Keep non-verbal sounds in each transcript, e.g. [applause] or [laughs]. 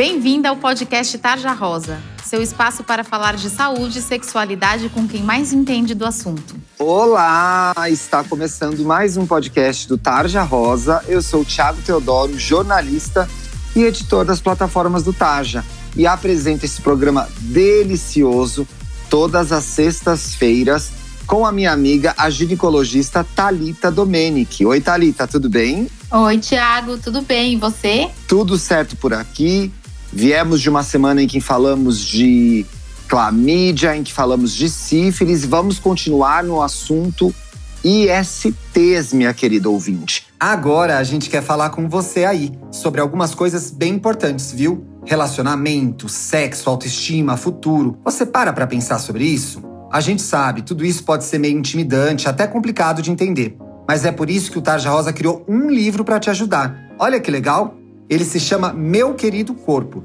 Bem-vinda ao podcast Tarja Rosa, seu espaço para falar de saúde e sexualidade com quem mais entende do assunto. Olá! Está começando mais um podcast do Tarja Rosa. Eu sou o Thiago Teodoro, jornalista e editor das plataformas do Tarja. E apresento esse programa delicioso todas as sextas-feiras com a minha amiga, a ginecologista Talita Domenic. Oi, Talita, tudo bem? Oi, Tiago, tudo bem? E você? Tudo certo por aqui. Viemos de uma semana em que falamos de clamídia, em que falamos de sífilis. Vamos continuar no assunto ISTs, minha querida ouvinte. Agora a gente quer falar com você aí sobre algumas coisas bem importantes, viu? Relacionamento, sexo, autoestima, futuro. Você para pra pensar sobre isso? A gente sabe, tudo isso pode ser meio intimidante, até complicado de entender. Mas é por isso que o Tarja Rosa criou um livro para te ajudar. Olha que legal! Ele se chama Meu Querido Corpo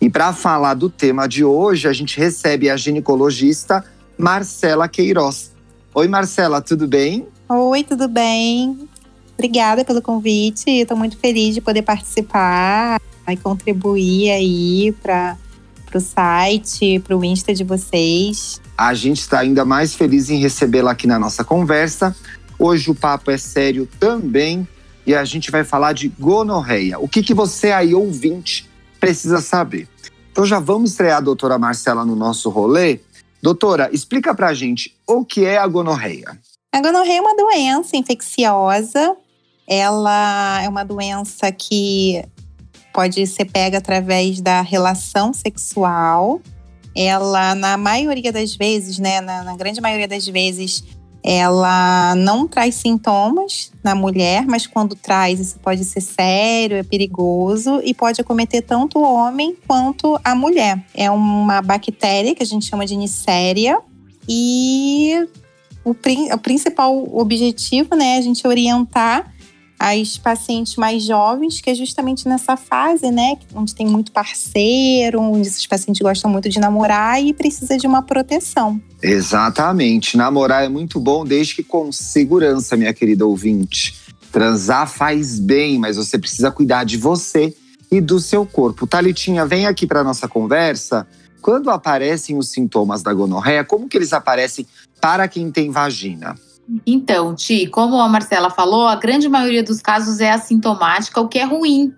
E para falar do tema de hoje, a gente recebe a ginecologista Marcela Queiroz. Oi, Marcela, tudo bem? Oi, tudo bem? Obrigada pelo convite. Estou muito feliz de poder participar e contribuir aí para o site, para o Insta de vocês. A gente está ainda mais feliz em recebê-la aqui na nossa conversa. Hoje o papo é sério também e a gente vai falar de gonorreia. O que, que você aí, ouvinte, precisa saber? Então já vamos estrear a doutora Marcela no nosso rolê. Doutora, explica pra gente o que é a gonorreia. A gonorreia é uma doença infecciosa. Ela é uma doença que pode ser pega através da relação sexual. Ela, na maioria das vezes, né, na, na grande maioria das vezes, ela não traz sintomas na mulher, mas quando traz, isso pode ser sério, é perigoso e pode acometer tanto o homem quanto a mulher. É uma bactéria que a gente chama de Neisseria e o, o principal objetivo né, é a gente orientar as pacientes mais jovens, que é justamente nessa fase, né, onde tem muito parceiro, onde esses pacientes gostam muito de namorar e precisa de uma proteção. Exatamente. Namorar é muito bom desde que com segurança, minha querida ouvinte. Transar faz bem, mas você precisa cuidar de você e do seu corpo. Talitinha, vem aqui para nossa conversa. Quando aparecem os sintomas da gonorreia, como que eles aparecem para quem tem vagina? Então, Ti, como a Marcela falou, a grande maioria dos casos é assintomática, o que é ruim,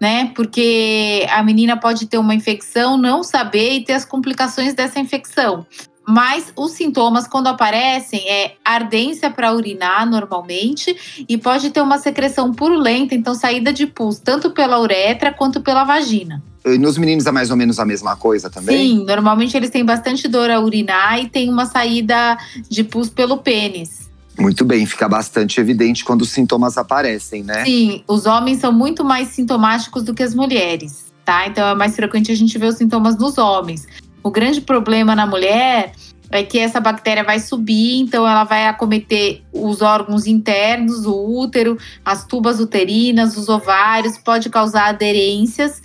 né? Porque a menina pode ter uma infecção, não saber e ter as complicações dessa infecção. Mas os sintomas, quando aparecem, é ardência para urinar normalmente e pode ter uma secreção purulenta, então saída de pus, tanto pela uretra quanto pela vagina. E nos meninos é mais ou menos a mesma coisa também? Sim, normalmente eles têm bastante dor a urinar e tem uma saída de pus pelo pênis. Muito bem, fica bastante evidente quando os sintomas aparecem, né? Sim, os homens são muito mais sintomáticos do que as mulheres, tá? Então é mais frequente a gente ver os sintomas nos homens. O grande problema na mulher é que essa bactéria vai subir, então ela vai acometer os órgãos internos, o útero, as tubas uterinas, os ovários, pode causar aderências,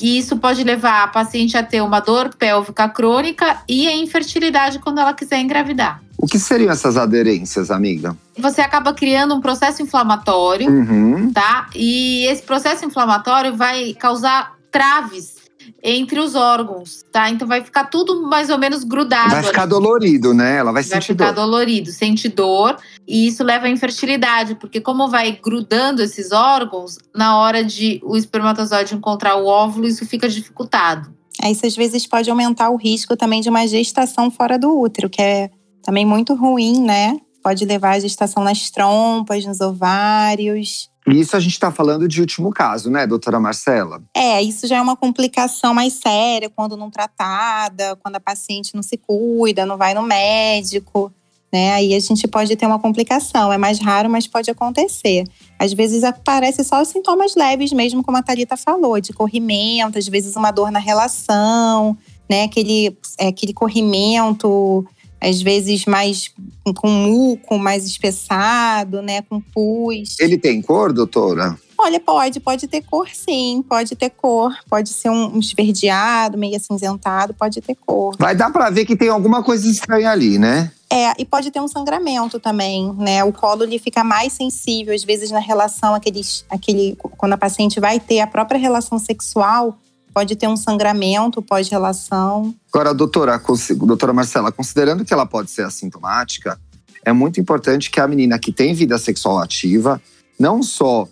e isso pode levar a paciente a ter uma dor pélvica crônica e a infertilidade quando ela quiser engravidar. O que seriam essas aderências, amiga? Você acaba criando um processo inflamatório, uhum. tá? E esse processo inflamatório vai causar traves entre os órgãos, tá? Então vai ficar tudo mais ou menos grudado. Vai ficar ali. dolorido, né? Ela vai, vai sentir dor. Vai ficar dolorido, sente dor. E isso leva à infertilidade, porque como vai grudando esses órgãos, na hora de o espermatozoide encontrar o óvulo, isso fica dificultado. Isso às vezes pode aumentar o risco também de uma gestação fora do útero, que é também muito ruim, né? Pode levar a gestação nas trompas, nos ovários. Isso a gente está falando de último caso, né, doutora Marcela? É, isso já é uma complicação mais séria quando não tratada, quando a paciente não se cuida, não vai no médico, né? Aí a gente pode ter uma complicação. É mais raro, mas pode acontecer. Às vezes aparece só os sintomas leves, mesmo como a Thalita falou, de corrimento, às vezes uma dor na relação, né? Aquele, é, aquele corrimento às vezes mais com muco, mais espessado, né, com pus. Ele tem cor, doutora? Olha, pode, pode ter cor sim, pode ter cor, pode ser um esverdeado, meio acinzentado, pode ter cor. Vai dar para ver que tem alguma coisa estranha ali, né? É, e pode ter um sangramento também, né? O colo ele fica mais sensível, às vezes na relação aqueles, aquele, quando a paciente vai ter a própria relação sexual, pode ter um sangramento pós-relação. Agora, doutora, doutora Marcela, considerando que ela pode ser assintomática, é muito importante que a menina que tem vida sexual ativa não só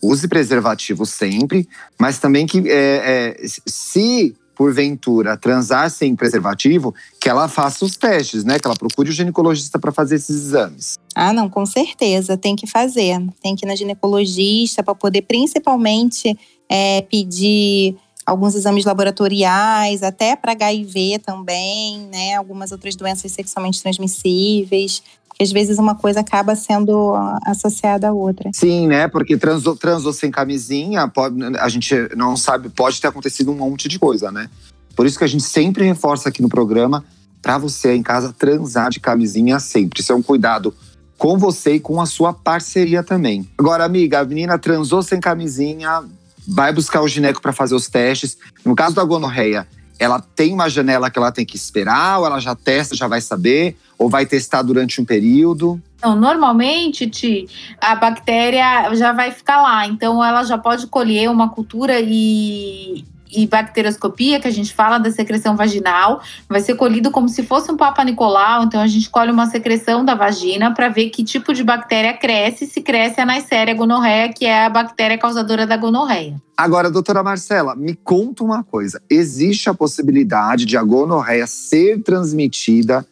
use preservativo sempre, mas também que é, é, se porventura transar sem preservativo, que ela faça os testes, né? Que ela procure o ginecologista para fazer esses exames. Ah, não, com certeza, tem que fazer. Tem que ir na ginecologista para poder principalmente é, pedir alguns exames laboratoriais, até para HIV também, né? Algumas outras doenças sexualmente transmissíveis. Porque às vezes uma coisa acaba sendo associada à outra. Sim, né? Porque transou, transou sem camisinha, pode, a gente não sabe, pode ter acontecido um monte de coisa, né? Por isso que a gente sempre reforça aqui no programa para você em casa transar de camisinha sempre. Isso é um cuidado com você e com a sua parceria também. Agora, amiga, a menina transou sem camisinha, vai buscar o gineco para fazer os testes. No caso da gonorreia, ela tem uma janela que ela tem que esperar, ou ela já testa, já vai saber, ou vai testar durante um período? Não, normalmente, Ti, a bactéria já vai ficar lá. Então, ela já pode colher uma cultura e, e bacterioscopia, que a gente fala da secreção vaginal, vai ser colhido como se fosse um Papa Nicolau. Então, a gente colhe uma secreção da vagina para ver que tipo de bactéria cresce. Se cresce a Neisseria gonorreia, que é a bactéria causadora da gonorreia. Agora, doutora Marcela, me conta uma coisa: existe a possibilidade de a gonorreia ser transmitida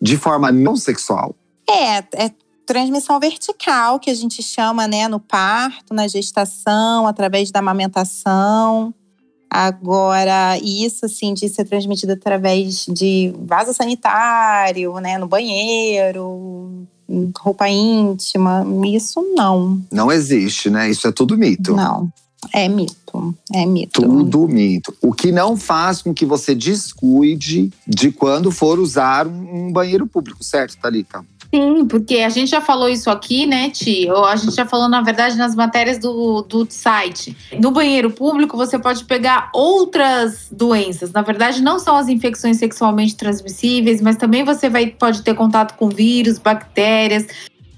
de forma não sexual? É, é transmissão vertical, que a gente chama, né, no parto, na gestação, através da amamentação. Agora, isso assim de ser transmitido através de vaso sanitário, né, no banheiro, roupa íntima, isso não. Não existe, né? Isso é tudo mito. Não. É mito, é mito. Tudo mito. O que não faz com que você descuide de quando for usar um banheiro público, certo, Thalita? Sim, porque a gente já falou isso aqui, né, Ti? Ou a gente já falou, na verdade, nas matérias do, do site. No banheiro público, você pode pegar outras doenças. Na verdade, não são as infecções sexualmente transmissíveis, mas também você vai, pode ter contato com vírus, bactérias,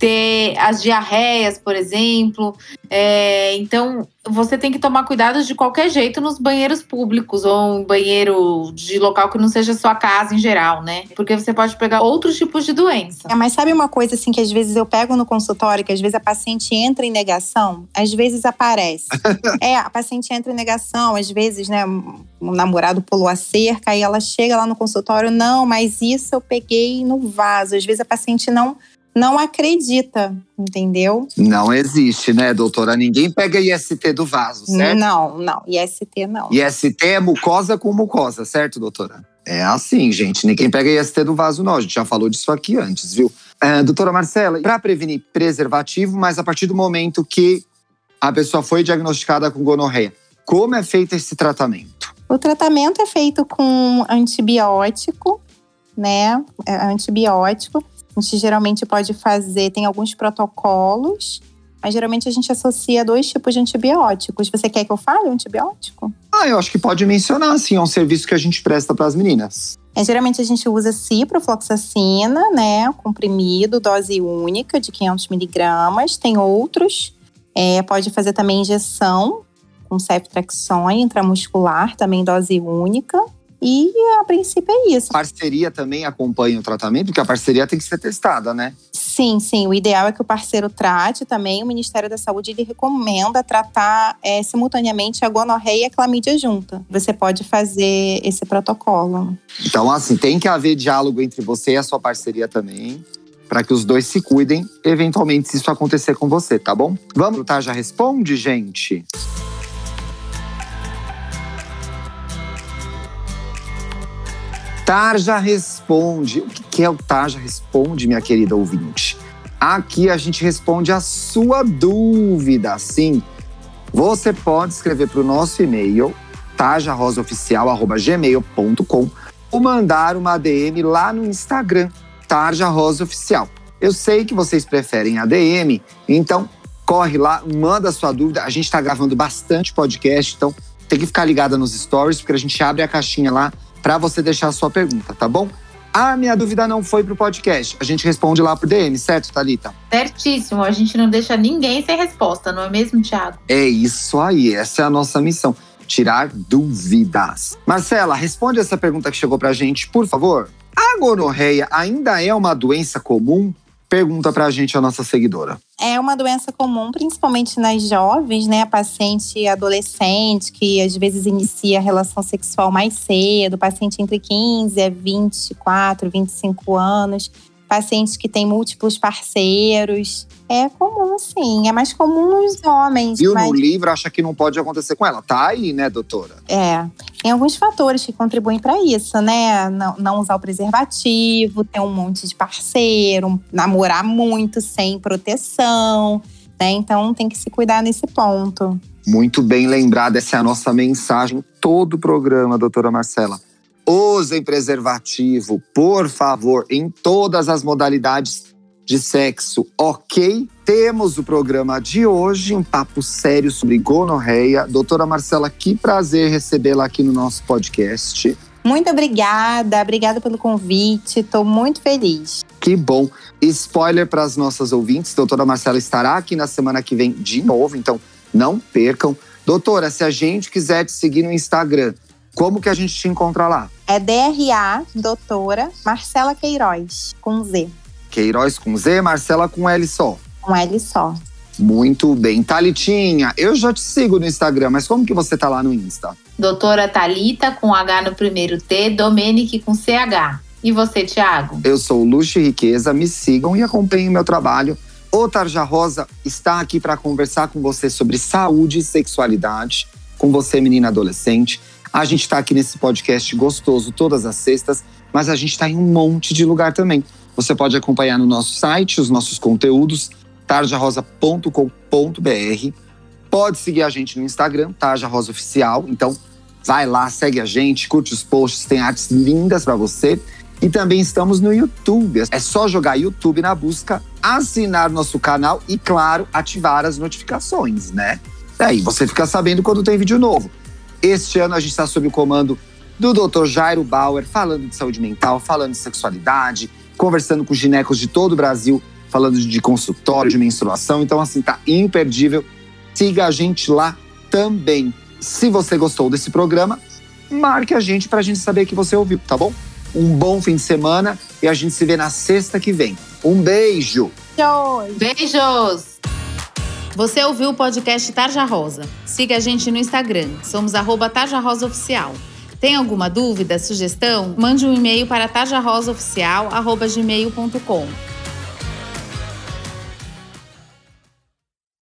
ter as diarreias, por exemplo. É, então, você tem que tomar cuidado de qualquer jeito nos banheiros públicos ou em banheiro de local que não seja sua casa em geral, né? Porque você pode pegar outros tipos de doença. É, mas sabe uma coisa assim que às vezes eu pego no consultório, que às vezes a paciente entra em negação, às vezes aparece. [laughs] é, a paciente entra em negação, às vezes, né, o namorado pulou a cerca e ela chega lá no consultório, não, mas isso eu peguei no vaso. Às vezes a paciente não não acredita, entendeu? Não existe, né, doutora? Ninguém pega IST do vaso, certo? Não, não, IST não. IST é mucosa com mucosa, certo, doutora? É assim, gente. Ninguém pega IST do vaso, não. A gente já falou disso aqui antes, viu? É, doutora Marcela, para prevenir preservativo, mas a partir do momento que a pessoa foi diagnosticada com gonorreia, como é feito esse tratamento? O tratamento é feito com antibiótico, né? É antibiótico. A gente geralmente pode fazer, tem alguns protocolos, mas geralmente a gente associa dois tipos de antibióticos. Você quer que eu fale o antibiótico? Ah, eu acho que pode mencionar, sim. É um serviço que a gente presta para as meninas. É, geralmente a gente usa ciprofloxacina, né? Comprimido, dose única de 500 miligramas. Tem outros. É, pode fazer também injeção com ceftriaxone intramuscular, também dose única. E a princípio é isso. Parceria também acompanha o tratamento, porque a parceria tem que ser testada, né? Sim, sim. O ideal é que o parceiro trate também. O Ministério da Saúde ele recomenda tratar é, simultaneamente a gonorreia e a clamídia junta. Você pode fazer esse protocolo. Então, assim, tem que haver diálogo entre você e a sua parceria também, para que os dois se cuidem, eventualmente, se isso acontecer com você, tá bom? Vamos, tá? Já responde, gente? Tarja Responde. O que é o Tarja Responde, minha querida ouvinte? Aqui a gente responde a sua dúvida. Sim, você pode escrever para o nosso e-mail, tarjarosaoficial.gmail.com ou mandar uma DM lá no Instagram, Tarja Rosa Oficial. Eu sei que vocês preferem a DM, então corre lá, manda sua dúvida. A gente está gravando bastante podcast, então tem que ficar ligada nos stories, porque a gente abre a caixinha lá para você deixar a sua pergunta, tá bom? A minha dúvida não foi pro podcast. A gente responde lá pro DM, certo, Thalita? Certíssimo. A gente não deixa ninguém sem resposta, não é mesmo, Thiago? É isso aí. Essa é a nossa missão. Tirar dúvidas. Marcela, responde essa pergunta que chegou pra gente, por favor. A gonorreia ainda é uma doença comum? Pergunta pra gente a nossa seguidora. É uma doença comum, principalmente nas jovens, né? A paciente adolescente, que às vezes inicia a relação sexual mais cedo, paciente entre 15 a 24, 25 anos pacientes que têm múltiplos parceiros. É comum, sim. É mais comum nos homens. E mas... no livro acha que não pode acontecer com ela. Tá aí, né, doutora? É. Tem alguns fatores que contribuem para isso, né? Não, não, usar o preservativo, ter um monte de parceiro, namorar muito sem proteção, né? Então tem que se cuidar nesse ponto. Muito bem lembrada, essa é a nossa mensagem todo o programa, doutora Marcela. Usem preservativo, por favor, em todas as modalidades de sexo, ok? Temos o programa de hoje, um papo sério sobre gonorreia. Doutora Marcela, que prazer recebê-la aqui no nosso podcast. Muito obrigada, obrigada pelo convite, estou muito feliz. Que bom. Spoiler para as nossas ouvintes: doutora Marcela estará aqui na semana que vem de novo, então não percam. Doutora, se a gente quiser te seguir no Instagram, como que a gente te encontra lá? É DRA, doutora Marcela Queiroz, com Z. Queiroz com Z, Marcela com L só. Com L só. Muito bem. Thalitinha, eu já te sigo no Instagram, mas como que você tá lá no Insta? Doutora Talita com H no primeiro T, Domenic com CH. E você, Thiago? Eu sou Luxo e Riqueza, me sigam e acompanhem meu trabalho. O Tarja Rosa está aqui para conversar com você sobre saúde e sexualidade, com você, menina adolescente. A gente está aqui nesse podcast gostoso todas as sextas, mas a gente está em um monte de lugar também. Você pode acompanhar no nosso site os nossos conteúdos, tarjarosa.com.br. Pode seguir a gente no Instagram, Tarja Rosa Oficial. Então, vai lá, segue a gente, curte os posts, tem artes lindas para você. E também estamos no YouTube. É só jogar YouTube na busca, assinar nosso canal e, claro, ativar as notificações, né? Aí você fica sabendo quando tem vídeo novo. Este ano a gente está sob o comando do Dr. Jairo Bauer, falando de saúde mental, falando de sexualidade, conversando com ginecos de todo o Brasil, falando de consultório, de menstruação. Então, assim, tá imperdível. Siga a gente lá também. Se você gostou desse programa, marque a gente para a gente saber que você ouviu, tá bom? Um bom fim de semana e a gente se vê na sexta que vem. Um beijo! Beijos! Beijos! Você ouviu o podcast Tarja Rosa. Siga a gente no Instagram. Somos arroba Tarja Rosa Oficial. Tem alguma dúvida, sugestão? Mande um e-mail para tarjarosaoficial.gmail.com